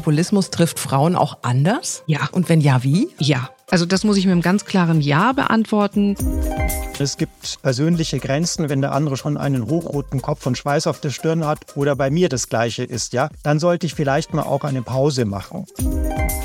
Populismus trifft Frauen auch anders? Ja. Und wenn ja, wie? Ja. Also das muss ich mit einem ganz klaren Ja beantworten. Es gibt persönliche Grenzen, wenn der andere schon einen hochroten Kopf und Schweiß auf der Stirn hat oder bei mir das gleiche ist, ja, dann sollte ich vielleicht mal auch eine Pause machen.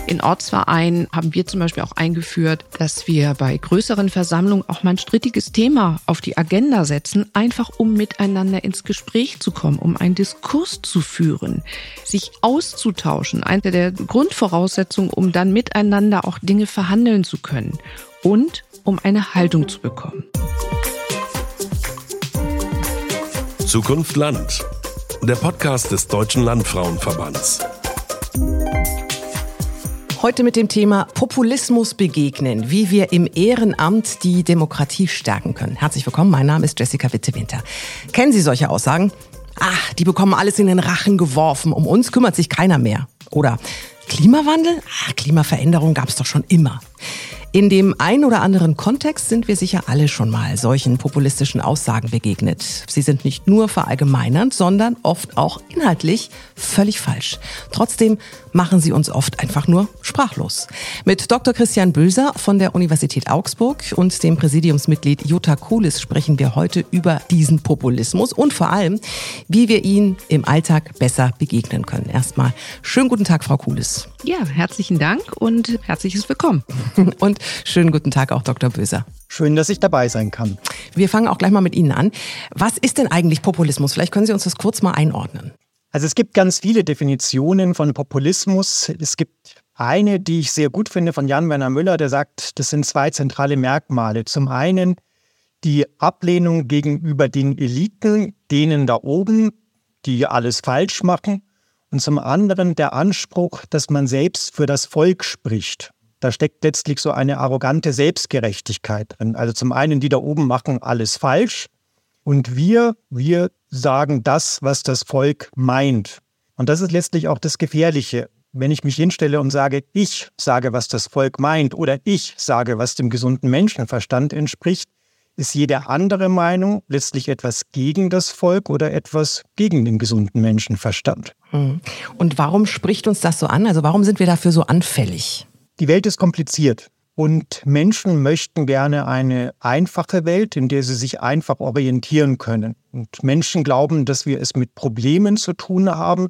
In Ortsvereinen haben wir zum Beispiel auch eingeführt, dass wir bei größeren Versammlungen auch mal ein strittiges Thema auf die Agenda setzen, einfach um miteinander ins Gespräch zu kommen, um einen Diskurs zu führen, sich auszutauschen. Eine der Grundvoraussetzungen, um dann miteinander auch Dinge verhandeln zu können und um eine Haltung zu bekommen. Zukunft Land. Der Podcast des Deutschen Landfrauenverbands. Heute mit dem Thema Populismus begegnen, wie wir im Ehrenamt die Demokratie stärken können. Herzlich willkommen, mein Name ist Jessica Witte-Winter. Kennen Sie solche Aussagen? Ach, die bekommen alles in den Rachen geworfen, um uns kümmert sich keiner mehr. Oder Klimawandel? Ach, Klimaveränderung gab es doch schon immer. In dem ein oder anderen Kontext sind wir sicher alle schon mal solchen populistischen Aussagen begegnet. Sie sind nicht nur verallgemeinernd, sondern oft auch inhaltlich völlig falsch. Trotzdem machen sie uns oft einfach nur sprachlos. Mit Dr. Christian Böser von der Universität Augsburg und dem Präsidiumsmitglied Jutta Kulis sprechen wir heute über diesen Populismus und vor allem, wie wir ihn im Alltag besser begegnen können. Erstmal schönen guten Tag, Frau Kulis. Ja, herzlichen Dank und herzliches Willkommen. Und schönen guten Tag auch Dr. Böser. Schön, dass ich dabei sein kann. Wir fangen auch gleich mal mit Ihnen an. Was ist denn eigentlich Populismus? Vielleicht können Sie uns das kurz mal einordnen. Also es gibt ganz viele Definitionen von Populismus. Es gibt eine, die ich sehr gut finde, von Jan-Werner Müller, der sagt, das sind zwei zentrale Merkmale. Zum einen die Ablehnung gegenüber den Eliten, denen da oben, die alles falsch machen. Und zum anderen der Anspruch, dass man selbst für das Volk spricht. Da steckt letztlich so eine arrogante Selbstgerechtigkeit drin. Also zum einen, die da oben machen alles falsch und wir, wir sagen das, was das Volk meint. Und das ist letztlich auch das Gefährliche. Wenn ich mich hinstelle und sage, ich sage, was das Volk meint oder ich sage, was dem gesunden Menschenverstand entspricht, ist jede andere Meinung letztlich etwas gegen das Volk oder etwas gegen den gesunden Menschenverstand. Hm. Und warum spricht uns das so an? Also warum sind wir dafür so anfällig? Die Welt ist kompliziert und Menschen möchten gerne eine einfache Welt, in der sie sich einfach orientieren können. Und Menschen glauben, dass wir es mit Problemen zu tun haben,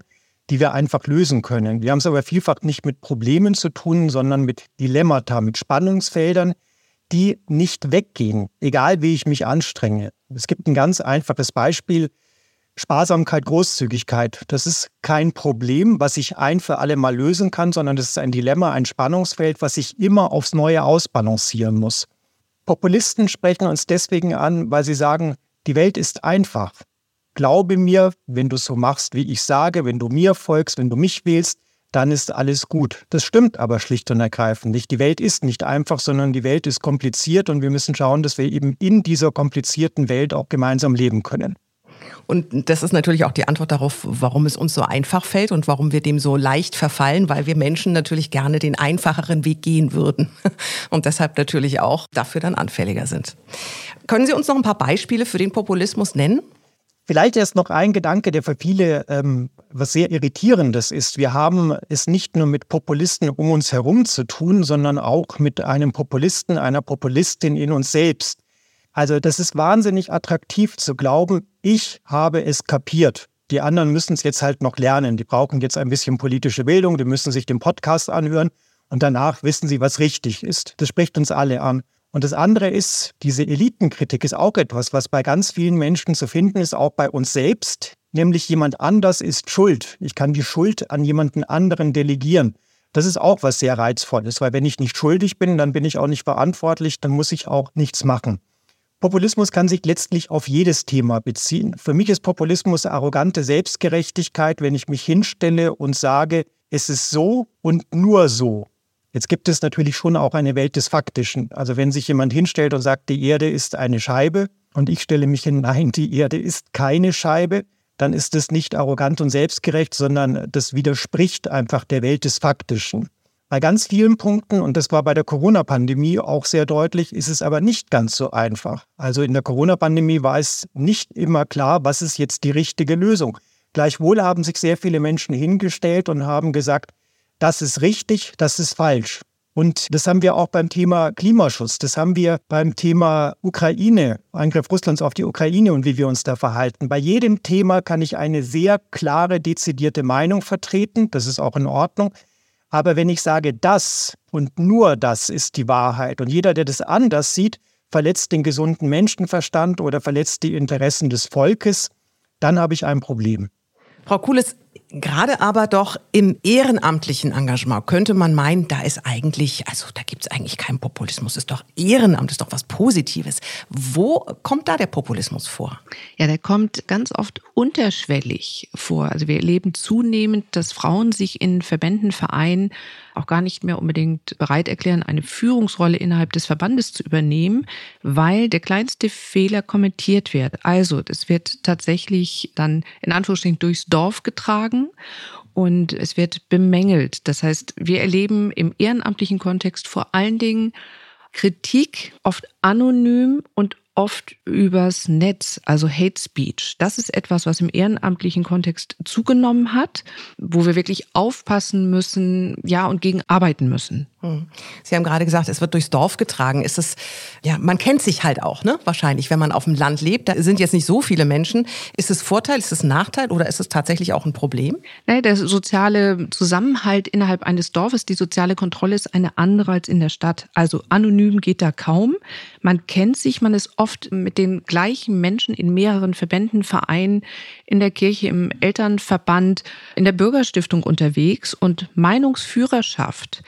die wir einfach lösen können. Wir haben es aber vielfach nicht mit Problemen zu tun, sondern mit Dilemmata, mit Spannungsfeldern, die nicht weggehen, egal wie ich mich anstrenge. Es gibt ein ganz einfaches Beispiel. Sparsamkeit, Großzügigkeit, das ist kein Problem, was ich ein für alle Mal lösen kann, sondern das ist ein Dilemma, ein Spannungsfeld, was ich immer aufs Neue ausbalancieren muss. Populisten sprechen uns deswegen an, weil sie sagen, die Welt ist einfach. Glaube mir, wenn du so machst, wie ich sage, wenn du mir folgst, wenn du mich wählst, dann ist alles gut. Das stimmt aber schlicht und ergreifend nicht. Die Welt ist nicht einfach, sondern die Welt ist kompliziert und wir müssen schauen, dass wir eben in dieser komplizierten Welt auch gemeinsam leben können. Und das ist natürlich auch die Antwort darauf, warum es uns so einfach fällt und warum wir dem so leicht verfallen, weil wir Menschen natürlich gerne den einfacheren Weg gehen würden und deshalb natürlich auch dafür dann anfälliger sind. Können Sie uns noch ein paar Beispiele für den Populismus nennen? Vielleicht erst noch ein Gedanke, der für viele ähm, was sehr irritierendes ist. Wir haben es nicht nur mit Populisten um uns herum zu tun, sondern auch mit einem Populisten, einer Populistin in uns selbst. Also das ist wahnsinnig attraktiv zu glauben, ich habe es kapiert. Die anderen müssen es jetzt halt noch lernen. Die brauchen jetzt ein bisschen politische Bildung, die müssen sich den Podcast anhören und danach wissen sie, was richtig ist. Das spricht uns alle an. Und das andere ist, diese Elitenkritik ist auch etwas, was bei ganz vielen Menschen zu finden ist, auch bei uns selbst, nämlich jemand anders ist schuld. Ich kann die Schuld an jemanden anderen delegieren. Das ist auch was sehr reizvolles, weil wenn ich nicht schuldig bin, dann bin ich auch nicht verantwortlich, dann muss ich auch nichts machen. Populismus kann sich letztlich auf jedes Thema beziehen. Für mich ist Populismus arrogante Selbstgerechtigkeit, wenn ich mich hinstelle und sage, es ist so und nur so. Jetzt gibt es natürlich schon auch eine Welt des Faktischen. Also wenn sich jemand hinstellt und sagt, die Erde ist eine Scheibe und ich stelle mich hin, nein, die Erde ist keine Scheibe, dann ist es nicht arrogant und selbstgerecht, sondern das widerspricht einfach der Welt des Faktischen. Bei ganz vielen Punkten, und das war bei der Corona-Pandemie auch sehr deutlich, ist es aber nicht ganz so einfach. Also in der Corona-Pandemie war es nicht immer klar, was ist jetzt die richtige Lösung. Gleichwohl haben sich sehr viele Menschen hingestellt und haben gesagt, das ist richtig, das ist falsch. Und das haben wir auch beim Thema Klimaschutz, das haben wir beim Thema Ukraine, Angriff Russlands auf die Ukraine und wie wir uns da verhalten. Bei jedem Thema kann ich eine sehr klare, dezidierte Meinung vertreten, das ist auch in Ordnung. Aber wenn ich sage, das und nur das ist die Wahrheit und jeder, der das anders sieht, verletzt den gesunden Menschenverstand oder verletzt die Interessen des Volkes, dann habe ich ein Problem. Frau Kulis, Gerade aber doch im ehrenamtlichen Engagement könnte man meinen, da ist eigentlich, also da gibt es eigentlich keinen Populismus, ist doch Ehrenamt, ist doch was Positives. Wo kommt da der Populismus vor? Ja, der kommt ganz oft unterschwellig vor. Also wir erleben zunehmend, dass Frauen sich in Verbänden, Vereinen auch gar nicht mehr unbedingt bereit erklären, eine Führungsrolle innerhalb des Verbandes zu übernehmen, weil der kleinste Fehler kommentiert wird. Also das wird tatsächlich dann in Anführungsstrichen durchs Dorf getragen und es wird bemängelt. Das heißt, wir erleben im ehrenamtlichen Kontext vor allen Dingen Kritik, oft anonym und oft übers Netz, also Hate Speech. Das ist etwas, was im ehrenamtlichen Kontext zugenommen hat, wo wir wirklich aufpassen müssen, ja, und gegen arbeiten müssen. Hm. Sie haben gerade gesagt, es wird durchs Dorf getragen. Ist es, ja, man kennt sich halt auch, ne? Wahrscheinlich, wenn man auf dem Land lebt. Da sind jetzt nicht so viele Menschen. Ist es Vorteil, ist es Nachteil oder ist es tatsächlich auch ein Problem? Nein, der soziale Zusammenhalt innerhalb eines Dorfes, die soziale Kontrolle ist eine andere als in der Stadt. Also anonym geht da kaum. Man kennt sich, man ist oft mit den gleichen Menschen in mehreren Verbänden, Vereinen, in der Kirche, im Elternverband, in der Bürgerstiftung unterwegs und Meinungsführerschaft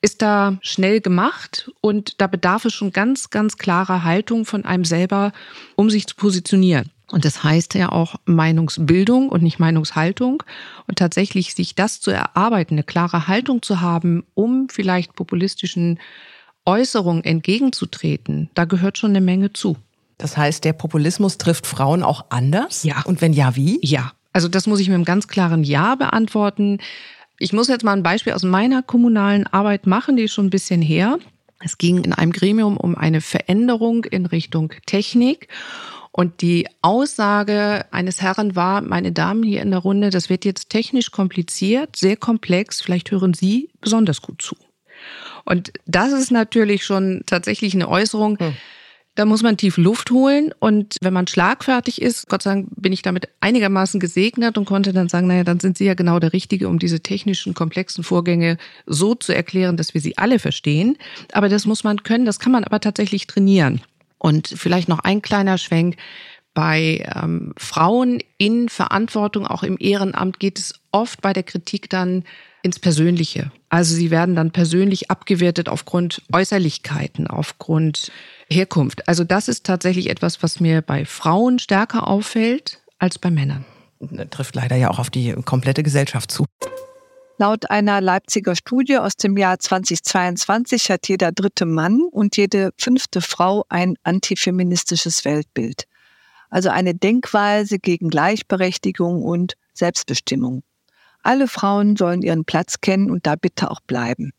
ist da schnell gemacht und da bedarf es schon ganz, ganz klarer Haltung von einem selber, um sich zu positionieren. Und das heißt ja auch Meinungsbildung und nicht Meinungshaltung. Und tatsächlich sich das zu erarbeiten, eine klare Haltung zu haben, um vielleicht populistischen Äußerungen entgegenzutreten, da gehört schon eine Menge zu. Das heißt, der Populismus trifft Frauen auch anders? Ja. Und wenn ja, wie? Ja. Also das muss ich mit einem ganz klaren Ja beantworten. Ich muss jetzt mal ein Beispiel aus meiner kommunalen Arbeit machen, die ist schon ein bisschen her. Es ging in einem Gremium um eine Veränderung in Richtung Technik. Und die Aussage eines Herrn war, meine Damen hier in der Runde, das wird jetzt technisch kompliziert, sehr komplex, vielleicht hören Sie besonders gut zu. Und das ist natürlich schon tatsächlich eine Äußerung, hm. Da muss man tief Luft holen und wenn man schlagfertig ist, Gott sei Dank bin ich damit einigermaßen gesegnet und konnte dann sagen, naja, dann sind Sie ja genau der Richtige, um diese technischen, komplexen Vorgänge so zu erklären, dass wir sie alle verstehen. Aber das muss man können, das kann man aber tatsächlich trainieren. Und vielleicht noch ein kleiner Schwenk. Bei ähm, Frauen in Verantwortung, auch im Ehrenamt, geht es oft bei der Kritik dann ins Persönliche. Also sie werden dann persönlich abgewertet aufgrund Äußerlichkeiten, aufgrund Herkunft. Also das ist tatsächlich etwas, was mir bei Frauen stärker auffällt als bei Männern. Das trifft leider ja auch auf die komplette Gesellschaft zu. Laut einer Leipziger Studie aus dem Jahr 2022 hat jeder dritte Mann und jede fünfte Frau ein antifeministisches Weltbild. Also eine Denkweise gegen Gleichberechtigung und Selbstbestimmung. Alle Frauen sollen ihren Platz kennen und da bitte auch bleiben.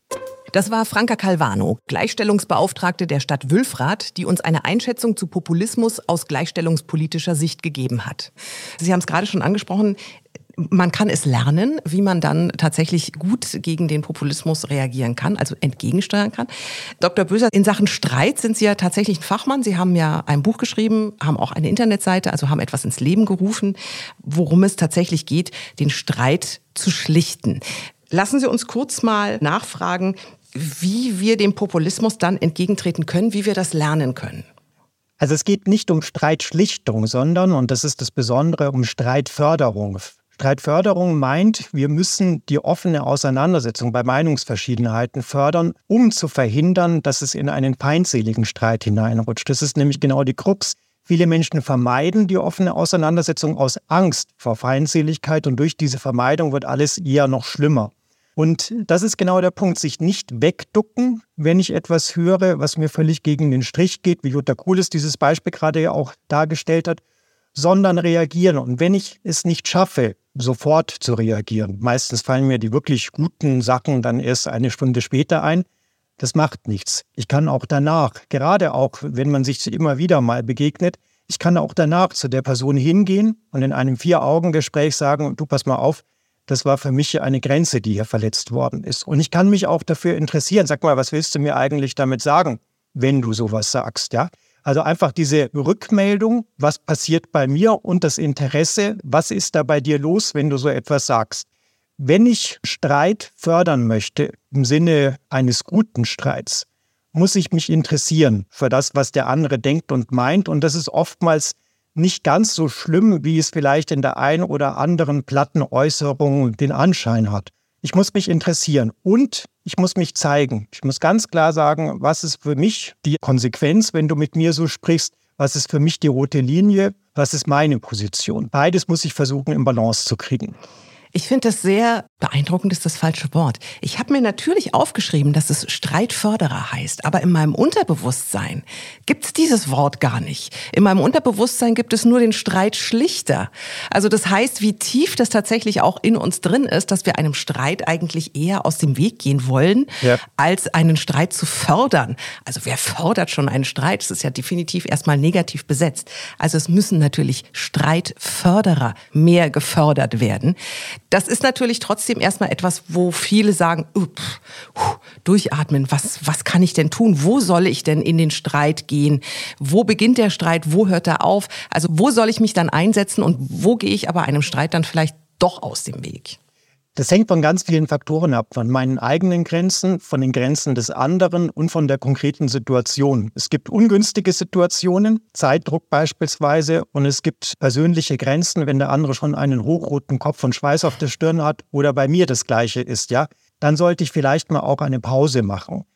Das war Franka Calvano, Gleichstellungsbeauftragte der Stadt Wülfrath, die uns eine Einschätzung zu Populismus aus gleichstellungspolitischer Sicht gegeben hat. Sie haben es gerade schon angesprochen, man kann es lernen, wie man dann tatsächlich gut gegen den Populismus reagieren kann, also entgegensteuern kann. Dr. Böser, in Sachen Streit sind Sie ja tatsächlich ein Fachmann. Sie haben ja ein Buch geschrieben, haben auch eine Internetseite, also haben etwas ins Leben gerufen, worum es tatsächlich geht, den Streit zu schlichten. Lassen Sie uns kurz mal nachfragen, wie wir dem Populismus dann entgegentreten können, wie wir das lernen können. Also es geht nicht um Streitschlichtung, sondern, und das ist das Besondere, um Streitförderung. Streitförderung meint, wir müssen die offene Auseinandersetzung bei Meinungsverschiedenheiten fördern, um zu verhindern, dass es in einen feindseligen Streit hineinrutscht. Das ist nämlich genau die Krux. Viele Menschen vermeiden die offene Auseinandersetzung aus Angst vor Feindseligkeit und durch diese Vermeidung wird alles eher noch schlimmer. Und das ist genau der Punkt, sich nicht wegducken, wenn ich etwas höre, was mir völlig gegen den Strich geht, wie Jutta Kulis dieses Beispiel gerade ja auch dargestellt hat, sondern reagieren. Und wenn ich es nicht schaffe, sofort zu reagieren, meistens fallen mir die wirklich guten Sachen dann erst eine Stunde später ein, das macht nichts. Ich kann auch danach, gerade auch wenn man sich immer wieder mal begegnet, ich kann auch danach zu der Person hingehen und in einem Vier-Augen-Gespräch sagen, du pass mal auf, Das war für mich eine Grenze, die hier verletzt worden ist. Und ich kann mich auch dafür interessieren. Sag mal, was willst du mir eigentlich damit sagen, wenn du sowas sagst, ja? Also einfach diese Rückmeldung, was passiert bei mir und das Interesse, was ist da bei dir los, wenn du so etwas sagst. Wenn ich Streit fördern möchte, im Sinne eines guten Streits, muss ich mich interessieren für das, was der andere denkt und meint. Und das ist oftmals nicht ganz so schlimm, wie es vielleicht in der einen oder anderen platten Äußerung den Anschein hat. Ich muss mich interessieren und ich muss mich zeigen. Ich muss ganz klar sagen, was ist für mich die Konsequenz, wenn du mit mir so sprichst, was ist für mich die rote Linie, was ist meine Position. Beides muss ich versuchen, im Balance zu kriegen. Ich finde das sehr beeindruckend, ist das falsche Wort. Ich habe mir natürlich aufgeschrieben, dass es Streitförderer heißt, aber in meinem Unterbewusstsein gibt es dieses Wort gar nicht. In meinem Unterbewusstsein gibt es nur den Streitschlichter. Also das heißt, wie tief das tatsächlich auch in uns drin ist, dass wir einem Streit eigentlich eher aus dem Weg gehen wollen, ja. als einen Streit zu fördern. Also wer fördert schon einen Streit? Das ist ja definitiv erstmal negativ besetzt. Also es müssen natürlich Streitförderer mehr gefördert werden. Das ist natürlich trotzdem erstmal etwas, wo viele sagen, pff, durchatmen, was, was kann ich denn tun? Wo soll ich denn in den Streit gehen? Wo beginnt der Streit? Wo hört er auf? Also wo soll ich mich dann einsetzen und wo gehe ich aber einem Streit dann vielleicht doch aus dem Weg? Das hängt von ganz vielen Faktoren ab, von meinen eigenen Grenzen, von den Grenzen des anderen und von der konkreten Situation. Es gibt ungünstige Situationen, Zeitdruck beispielsweise, und es gibt persönliche Grenzen, wenn der andere schon einen hochroten Kopf und Schweiß auf der Stirn hat oder bei mir das gleiche ist, ja, dann sollte ich vielleicht mal auch eine Pause machen.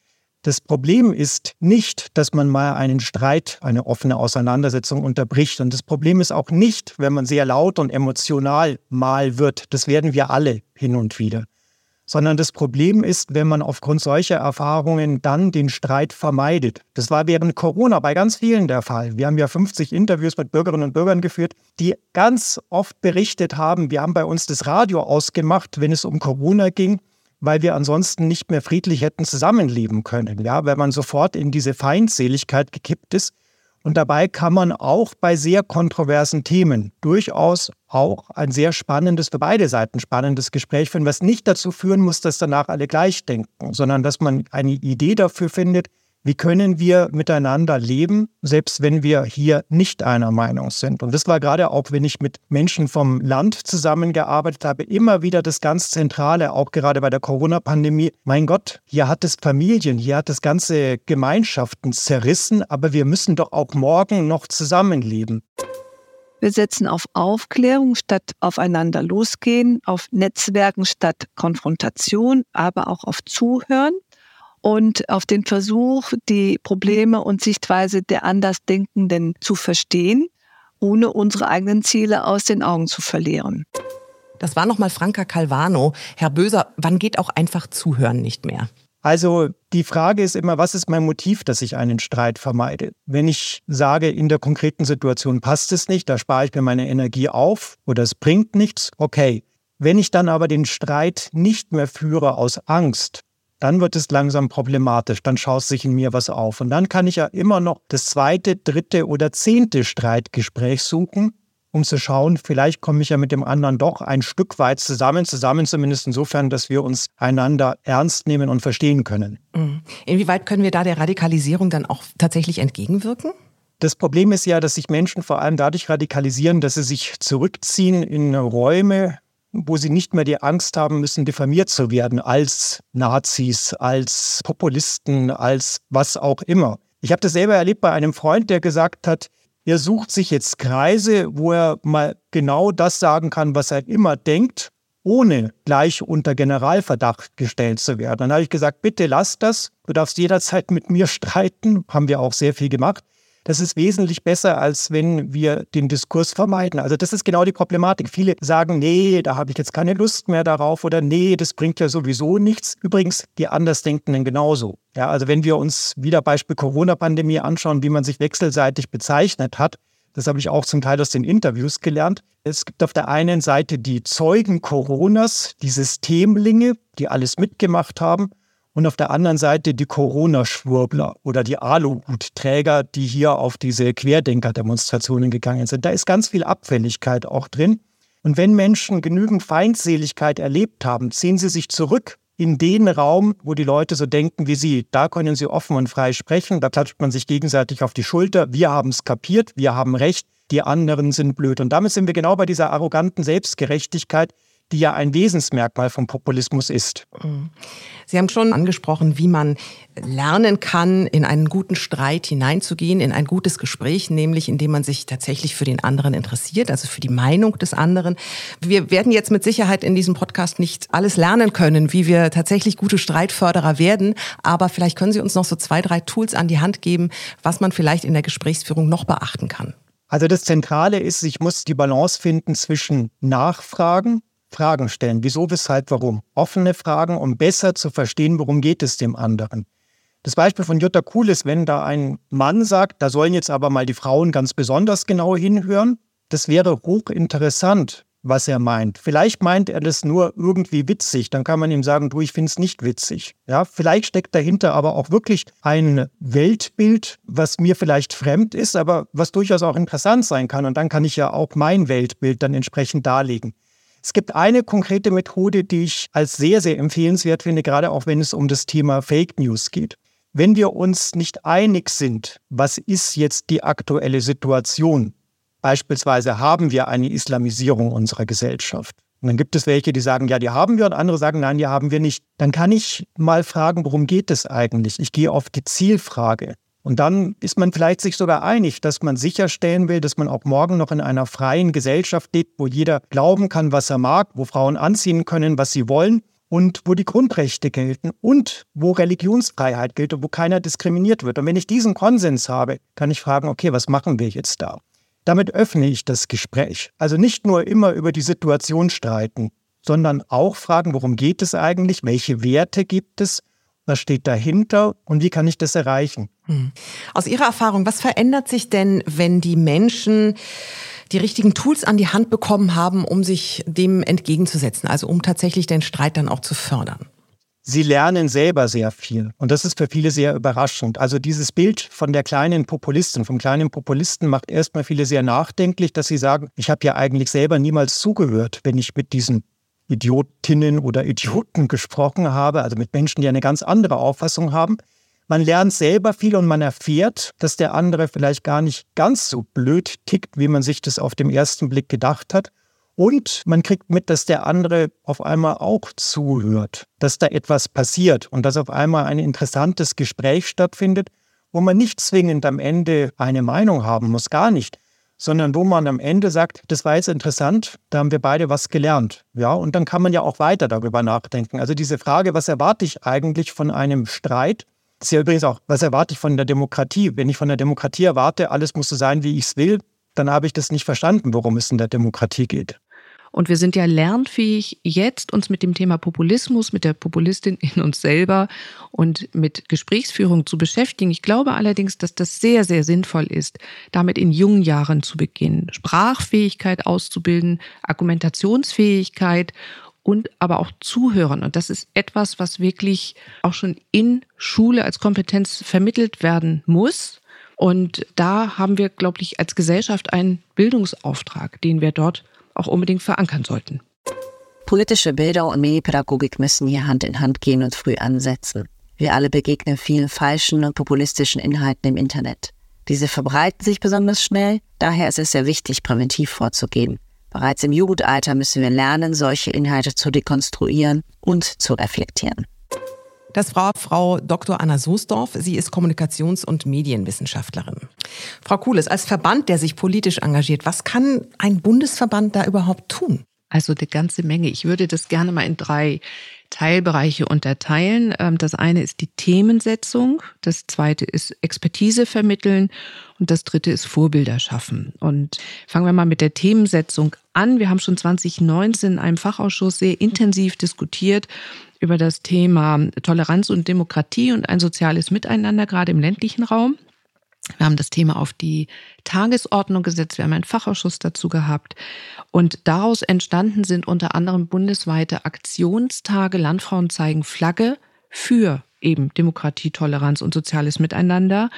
Das Problem ist nicht, dass man mal einen Streit, eine offene Auseinandersetzung unterbricht. Und das Problem ist auch nicht, wenn man sehr laut und emotional mal wird. Das werden wir alle hin und wieder. Sondern das Problem ist, wenn man aufgrund solcher Erfahrungen dann den Streit vermeidet. Das war während Corona bei ganz vielen der Fall. Wir haben ja 50 Interviews mit Bürgerinnen und Bürgern geführt, die ganz oft berichtet haben, wir haben bei uns das Radio ausgemacht, wenn es um Corona ging weil wir ansonsten nicht mehr friedlich hätten zusammenleben können, ja, weil man sofort in diese Feindseligkeit gekippt ist. Und dabei kann man auch bei sehr kontroversen Themen durchaus auch ein sehr spannendes, für beide Seiten spannendes Gespräch führen, was nicht dazu führen muss, dass danach alle gleich denken, sondern dass man eine Idee dafür findet, wie können wir miteinander leben, selbst wenn wir hier nicht einer Meinung sind. Und das war gerade auch, wenn ich mit Menschen vom Land zusammengearbeitet habe, immer wieder das ganz Zentrale, auch gerade bei der Corona-Pandemie. Mein Gott, hier hat es Familien, hier hat es ganze Gemeinschaften zerrissen, aber wir müssen doch auch morgen noch zusammenleben. Wir setzen auf Aufklärung statt aufeinander losgehen, auf Netzwerken statt Konfrontation, aber auch auf Zuhören und auf den Versuch, die Probleme und Sichtweise der Andersdenkenden zu verstehen, ohne unsere eigenen Ziele aus den Augen zu verlieren. Das war nochmal Franka Calvano. Herr Böser, wann geht auch einfach Zuhören nicht mehr? Also die Frage ist immer, was ist mein Motiv, dass ich einen Streit vermeide? Wenn ich sage, in der konkreten Situation passt es nicht, da spare ich mir meine Energie auf oder es bringt nichts, okay. Wenn ich dann aber den Streit nicht mehr führe aus Angst, dann wird es langsam problematisch, dann schaut sich in mir was auf. Und dann kann ich ja immer noch das zweite, dritte oder zehnte Streitgespräch suchen, um zu schauen, vielleicht komme ich ja mit dem anderen doch ein Stück weit zusammen, zusammen zumindest insofern, dass wir uns einander ernst nehmen und verstehen können. Mhm. Inwieweit können wir da der Radikalisierung dann auch tatsächlich entgegenwirken? Das Problem ist ja, dass sich Menschen vor allem dadurch radikalisieren, dass sie sich zurückziehen in Räume, wo sie nicht mehr die Angst haben müssen, diffamiert zu werden als Nazis, als Populisten, als was auch immer. Ich habe das selber erlebt bei einem Freund, der gesagt hat, er sucht sich jetzt Kreise, wo er mal genau das sagen kann, was er immer denkt, ohne gleich unter Generalverdacht gestellt zu werden. Dann habe ich gesagt, bitte lass das, du darfst jederzeit mit mir streiten, haben wir auch sehr viel gemacht. Das ist wesentlich besser, als wenn wir den Diskurs vermeiden. Also das ist genau die Problematik. Viele sagen, nee, da habe ich jetzt keine Lust mehr darauf oder nee, das bringt ja sowieso nichts. Übrigens, die Andersdenkenden genauso. Ja, also wenn wir uns wieder Beispiel Corona-Pandemie anschauen, wie man sich wechselseitig bezeichnet hat, das habe ich auch zum Teil aus den Interviews gelernt. Es gibt auf der einen Seite die Zeugen Coronas, die Systemlinge, die alles mitgemacht haben und auf der anderen Seite die Corona-Schwurbler oder die Aluhutträger, die hier auf diese Querdenker-Demonstrationen gegangen sind. Da ist ganz viel Abfälligkeit auch drin. Und wenn Menschen genügend Feindseligkeit erlebt haben, ziehen sie sich zurück in den Raum, wo die Leute so denken wie sie. Da können sie offen und frei sprechen, da klatscht man sich gegenseitig auf die Schulter. Wir haben es kapiert, wir haben recht, die anderen sind blöd. Und damit sind wir genau bei dieser arroganten Selbstgerechtigkeit, die ja ein Wesensmerkmal vom Populismus ist. Mhm. Sie haben schon angesprochen, wie man lernen kann, in einen guten Streit hineinzugehen, in ein gutes Gespräch, nämlich indem man sich tatsächlich für den anderen interessiert, also für die Meinung des anderen. Wir werden jetzt mit Sicherheit in diesem Podcast nicht alles lernen können, wie wir tatsächlich gute Streitförderer werden, aber vielleicht können Sie uns noch so zwei, drei Tools an die Hand geben, was man vielleicht in der Gesprächsführung noch beachten kann. Also das Zentrale ist, ich muss die Balance finden zwischen Nachfragen, Fragen stellen. Wieso, weshalb, warum? Offene Fragen, um besser zu verstehen, worum geht es dem anderen. Das Beispiel von Jutta Kuhl ist, wenn da ein Mann sagt, da sollen jetzt aber mal die Frauen ganz besonders genau hinhören. Das wäre hochinteressant, was er meint. Vielleicht meint er das nur irgendwie witzig. Dann kann man ihm sagen, du, ich finde es nicht witzig. Ja, vielleicht steckt dahinter aber auch wirklich ein Weltbild, was mir vielleicht fremd ist, aber was durchaus auch interessant sein kann. Und dann kann ich ja auch mein Weltbild dann entsprechend darlegen. Es gibt eine konkrete Methode, die ich als sehr, sehr empfehlenswert finde, gerade auch wenn es um das Thema Fake News geht. Wenn wir uns nicht einig sind, was ist jetzt die aktuelle Situation? Beispielsweise haben wir eine Islamisierung unserer Gesellschaft. Und dann gibt es welche, die sagen, ja, die haben wir, und andere sagen, nein, die haben wir nicht. Dann kann ich mal fragen, worum geht es eigentlich? Ich gehe auf die Zielfrage. Und dann ist man vielleicht sich sogar einig, dass man sicherstellen will, dass man auch morgen noch in einer freien Gesellschaft lebt, wo jeder glauben kann, was er mag, wo Frauen anziehen können, was sie wollen und wo die Grundrechte gelten und wo Religionsfreiheit gilt und wo keiner diskriminiert wird. Und wenn ich diesen Konsens habe, kann ich fragen, okay, was machen wir jetzt da? Damit öffne ich das Gespräch. Also nicht nur immer über die Situation streiten, sondern auch fragen, worum geht es eigentlich, welche Werte gibt es was steht dahinter und wie kann ich das erreichen? Hm. Aus Ihrer Erfahrung, was verändert sich denn, wenn die Menschen die richtigen Tools an die Hand bekommen haben, um sich dem entgegenzusetzen, also um tatsächlich den Streit dann auch zu fördern? Sie lernen selber sehr viel. Und das ist für viele sehr überraschend. Also dieses Bild von der kleinen Populistin, vom kleinen Populisten macht erstmal viele sehr nachdenklich, dass sie sagen, ich habe ja eigentlich selber niemals zugehört, wenn ich mit diesen Idiotinnen oder Idioten gesprochen habe, also mit Menschen, die eine ganz andere Auffassung haben. Man lernt selber viel und man erfährt, dass der andere vielleicht gar nicht ganz so blöd tickt, wie man sich das auf den ersten Blick gedacht hat. Und man kriegt mit, dass der andere auf einmal auch zuhört, dass da etwas passiert und dass auf einmal ein interessantes Gespräch stattfindet, wo man nicht zwingend am Ende eine Meinung haben muss, gar nicht, sondern wo man am Ende sagt, das war jetzt interessant, da haben wir beide was gelernt. Ja, und dann kann man ja auch weiter darüber nachdenken. Also diese Frage, was erwarte ich eigentlich von einem Streit? Das ist ja übrigens auch, was erwarte ich von der Demokratie? Wenn ich von der Demokratie erwarte, alles muss so sein, wie ich es will, dann habe ich das nicht verstanden, worum es in der Demokratie geht. Und wir sind ja lernfähig, jetzt uns mit dem Thema Populismus, mit der Populistin in uns selber und mit Gesprächsführung zu beschäftigen. Ich glaube allerdings, dass das sehr, sehr sinnvoll ist, damit in jungen Jahren zu beginnen, Sprachfähigkeit auszubilden, Argumentationsfähigkeit und aber auch zuhören. Und das ist etwas, was wirklich auch schon in Schule als Kompetenz vermittelt werden muss. Und da haben wir, glaube ich, als Gesellschaft einen Bildungsauftrag, den wir dort auch unbedingt verankern sollten. Politische Bilder und Medienpädagogik müssen hier Hand in Hand gehen und früh ansetzen. Wir alle begegnen vielen falschen und populistischen Inhalten im Internet. Diese verbreiten sich besonders schnell, daher ist es sehr wichtig, präventiv vorzugehen. Bereits im Jugendalter müssen wir lernen, solche Inhalte zu dekonstruieren und zu reflektieren. Das war Frau Dr. Anna Soesdorf. Sie ist Kommunikations- und Medienwissenschaftlerin. Frau Kuhles, als Verband, der sich politisch engagiert, was kann ein Bundesverband da überhaupt tun? Also eine ganze Menge. Ich würde das gerne mal in drei Teilbereiche unterteilen. Ähm, das eine ist die Themensetzung, das zweite ist Expertise vermitteln und das dritte ist Vorbilder schaffen. Und fangen wir mal mit der Themensetzung an. Wir haben schon 2019 in einem Fachausschuss sehr intensiv diskutiert über das Thema Toleranz und Demokratie und ein soziales Miteinander, gerade im ländlichen Raum. Wir haben das Thema auf die Tagesordnung gesetzt. Wir haben einen Fachausschuss dazu gehabt. Und daraus entstanden sind unter anderem bundesweite Aktionstage. Landfrauen zeigen Flagge für eben Demokratie, Toleranz und soziales Miteinander.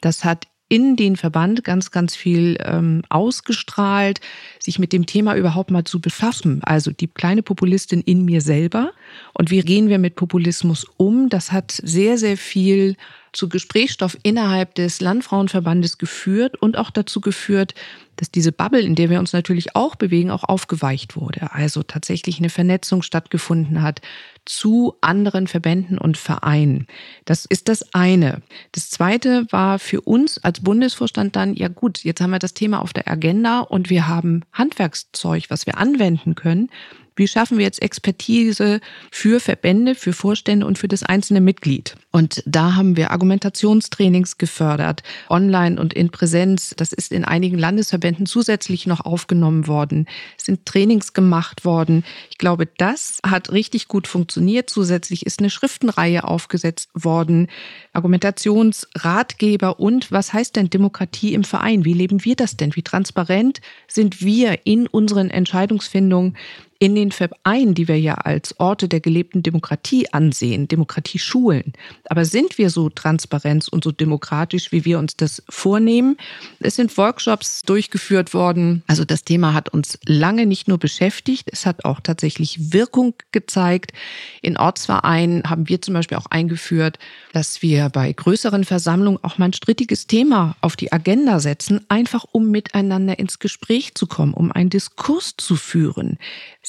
Das hat in den Verband ganz, ganz viel ähm, ausgestrahlt, sich mit dem Thema überhaupt mal zu befassen. Also die kleine Populistin in mir selber und wie gehen wir mit Populismus um? Das hat sehr, sehr viel zu Gesprächsstoff innerhalb des Landfrauenverbandes geführt und auch dazu geführt, dass diese Bubble, in der wir uns natürlich auch bewegen, auch aufgeweicht wurde. Also tatsächlich eine Vernetzung stattgefunden hat zu anderen Verbänden und Vereinen. Das ist das eine. Das zweite war für uns als Bundesvorstand dann, ja gut, jetzt haben wir das Thema auf der Agenda und wir haben Handwerkszeug, was wir anwenden können. Wie schaffen wir jetzt Expertise für Verbände, für Vorstände und für das einzelne Mitglied? Und da haben wir Argumentationstrainings gefördert, online und in Präsenz. Das ist in einigen Landesverbänden zusätzlich noch aufgenommen worden. Es sind Trainings gemacht worden. Ich glaube, das hat richtig gut funktioniert. Zusätzlich ist eine Schriftenreihe aufgesetzt worden, Argumentationsratgeber und was heißt denn Demokratie im Verein? Wie leben wir das denn? Wie transparent sind wir in unseren Entscheidungsfindungen? In den Vereinen, die wir ja als Orte der gelebten Demokratie ansehen, Demokratieschulen. Aber sind wir so transparent und so demokratisch, wie wir uns das vornehmen? Es sind Workshops durchgeführt worden. Also das Thema hat uns lange nicht nur beschäftigt, es hat auch tatsächlich Wirkung gezeigt. In Ortsvereinen haben wir zum Beispiel auch eingeführt, dass wir bei größeren Versammlungen auch mal ein strittiges Thema auf die Agenda setzen, einfach um miteinander ins Gespräch zu kommen, um einen Diskurs zu führen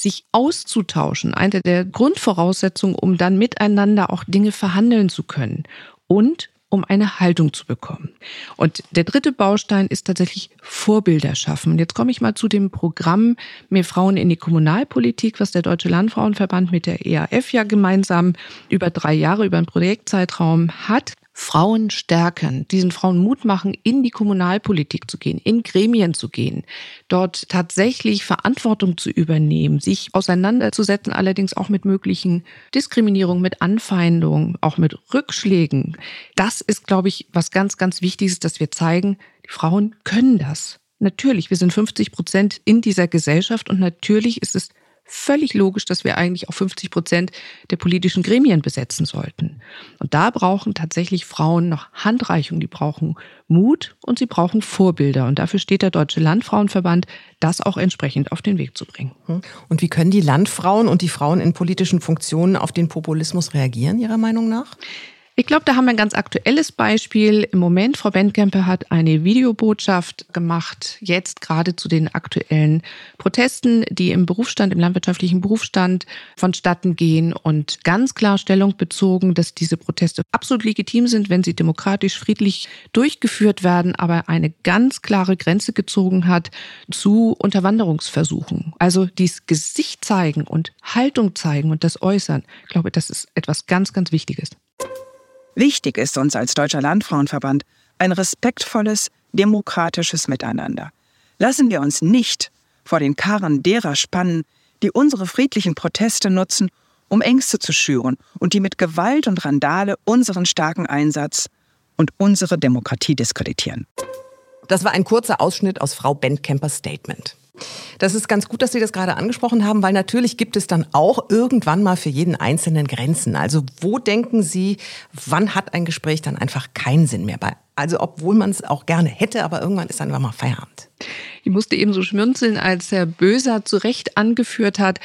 sich auszutauschen, eine der Grundvoraussetzungen, um dann miteinander auch Dinge verhandeln zu können und um eine Haltung zu bekommen. Und der dritte Baustein ist tatsächlich Vorbilder schaffen. Und jetzt komme ich mal zu dem Programm Mehr Frauen in die Kommunalpolitik, was der Deutsche Landfrauenverband mit der EAF ja gemeinsam über drei Jahre, über einen Projektzeitraum hat. Frauen stärken, diesen Frauen Mut machen, in die Kommunalpolitik zu gehen, in Gremien zu gehen, dort tatsächlich Verantwortung zu übernehmen, sich auseinanderzusetzen, allerdings auch mit möglichen Diskriminierungen, mit Anfeindungen, auch mit Rückschlägen. Das ist, glaube ich, was ganz, ganz Wichtiges, dass wir zeigen, die Frauen können das. Natürlich, wir sind 50 Prozent in dieser Gesellschaft und natürlich ist es völlig logisch, dass wir eigentlich auch 50 Prozent der politischen Gremien besetzen sollten. Und da brauchen tatsächlich Frauen noch Handreichung, die brauchen Mut und sie brauchen Vorbilder. Und dafür steht der Deutsche Landfrauenverband, das auch entsprechend auf den Weg zu bringen. Und wie können die Landfrauen und die Frauen in politischen Funktionen auf den Populismus reagieren, Ihrer Meinung nach? Ich glaube, da haben wir ein ganz aktuelles Beispiel. Im Moment, Frau Bendkempe hat eine Videobotschaft gemacht, jetzt gerade zu den aktuellen Protesten, die im Berufsstand, im landwirtschaftlichen Berufsstand vonstatten gehen und ganz klar Stellung bezogen, dass diese Proteste absolut legitim sind, wenn sie demokratisch, friedlich durchgeführt werden, aber eine ganz klare Grenze gezogen hat zu Unterwanderungsversuchen. Also dies Gesicht zeigen und Haltung zeigen und das Äußern. Ich glaube, das ist etwas ganz, ganz Wichtiges. Wichtig ist uns als Deutscher Landfrauenverband ein respektvolles, demokratisches Miteinander. Lassen wir uns nicht vor den Karren derer spannen, die unsere friedlichen Proteste nutzen, um Ängste zu schüren und die mit Gewalt und Randale unseren starken Einsatz und unsere Demokratie diskreditieren. Das war ein kurzer Ausschnitt aus Frau Bentkempers Statement. Das ist ganz gut, dass Sie das gerade angesprochen haben, weil natürlich gibt es dann auch irgendwann mal für jeden Einzelnen Grenzen. Also wo denken Sie, wann hat ein Gespräch dann einfach keinen Sinn mehr? Also obwohl man es auch gerne hätte, aber irgendwann ist dann einfach mal Feierabend. Ich musste eben so schmunzeln, als Herr Böser zu Recht angeführt hat,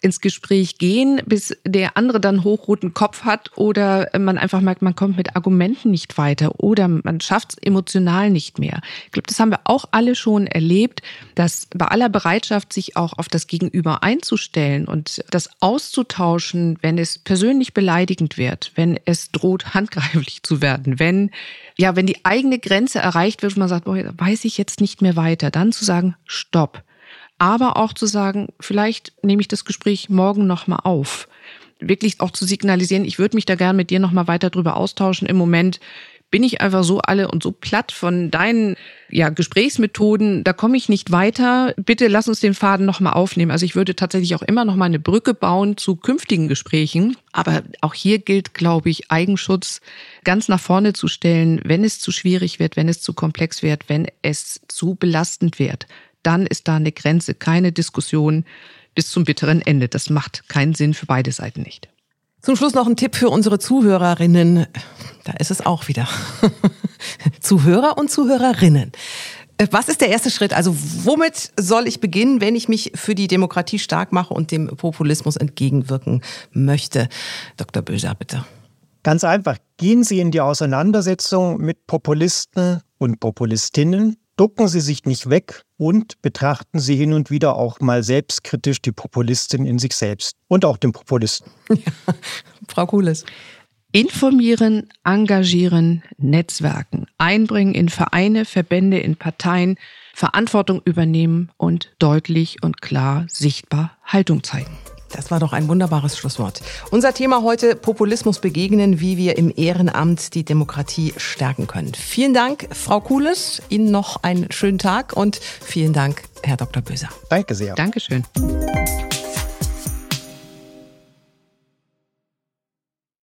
ins Gespräch gehen, bis der andere dann hochroten Kopf hat oder man einfach merkt, man kommt mit Argumenten nicht weiter oder man schafft es emotional nicht mehr. Ich glaube, das haben wir auch alle schon erlebt, dass bei aller Bereitschaft, sich auch auf das Gegenüber einzustellen und das auszutauschen, wenn es persönlich beleidigend wird, wenn es droht, handgreiflich zu werden, wenn ja, wenn die eigene Grenze erreicht wird, man sagt, boah, weiß ich jetzt nicht mehr weiter, dann zu sagen, stopp aber auch zu sagen, vielleicht nehme ich das Gespräch morgen nochmal auf. Wirklich auch zu signalisieren, ich würde mich da gern mit dir nochmal weiter drüber austauschen. Im Moment bin ich einfach so alle und so platt von deinen ja, Gesprächsmethoden, da komme ich nicht weiter. Bitte lass uns den Faden nochmal aufnehmen. Also ich würde tatsächlich auch immer nochmal eine Brücke bauen zu künftigen Gesprächen. Aber auch hier gilt, glaube ich, Eigenschutz ganz nach vorne zu stellen, wenn es zu schwierig wird, wenn es zu komplex wird, wenn es zu belastend wird dann ist da eine Grenze, keine Diskussion bis zum bitteren Ende. Das macht keinen Sinn für beide Seiten nicht. Zum Schluss noch ein Tipp für unsere Zuhörerinnen. Da ist es auch wieder. Zuhörer und Zuhörerinnen. Äh, was ist der erste Schritt? Also womit soll ich beginnen, wenn ich mich für die Demokratie stark mache und dem Populismus entgegenwirken möchte? Dr. Böser, bitte. Ganz einfach, gehen Sie in die Auseinandersetzung mit Populisten und Populistinnen, ducken Sie sich nicht weg und betrachten Sie hin und wieder auch mal selbstkritisch die Populistin in sich selbst und auch den Populisten. Ja, Frau Kuhles. Informieren, engagieren, Netzwerken, einbringen in Vereine, Verbände, in Parteien, Verantwortung übernehmen und deutlich und klar sichtbar Haltung zeigen. Das war doch ein wunderbares Schlusswort. Unser Thema heute Populismus begegnen, wie wir im Ehrenamt die Demokratie stärken können. Vielen Dank, Frau Kuhles. Ihnen noch einen schönen Tag und vielen Dank, Herr Dr. Böser. Danke sehr. Dankeschön.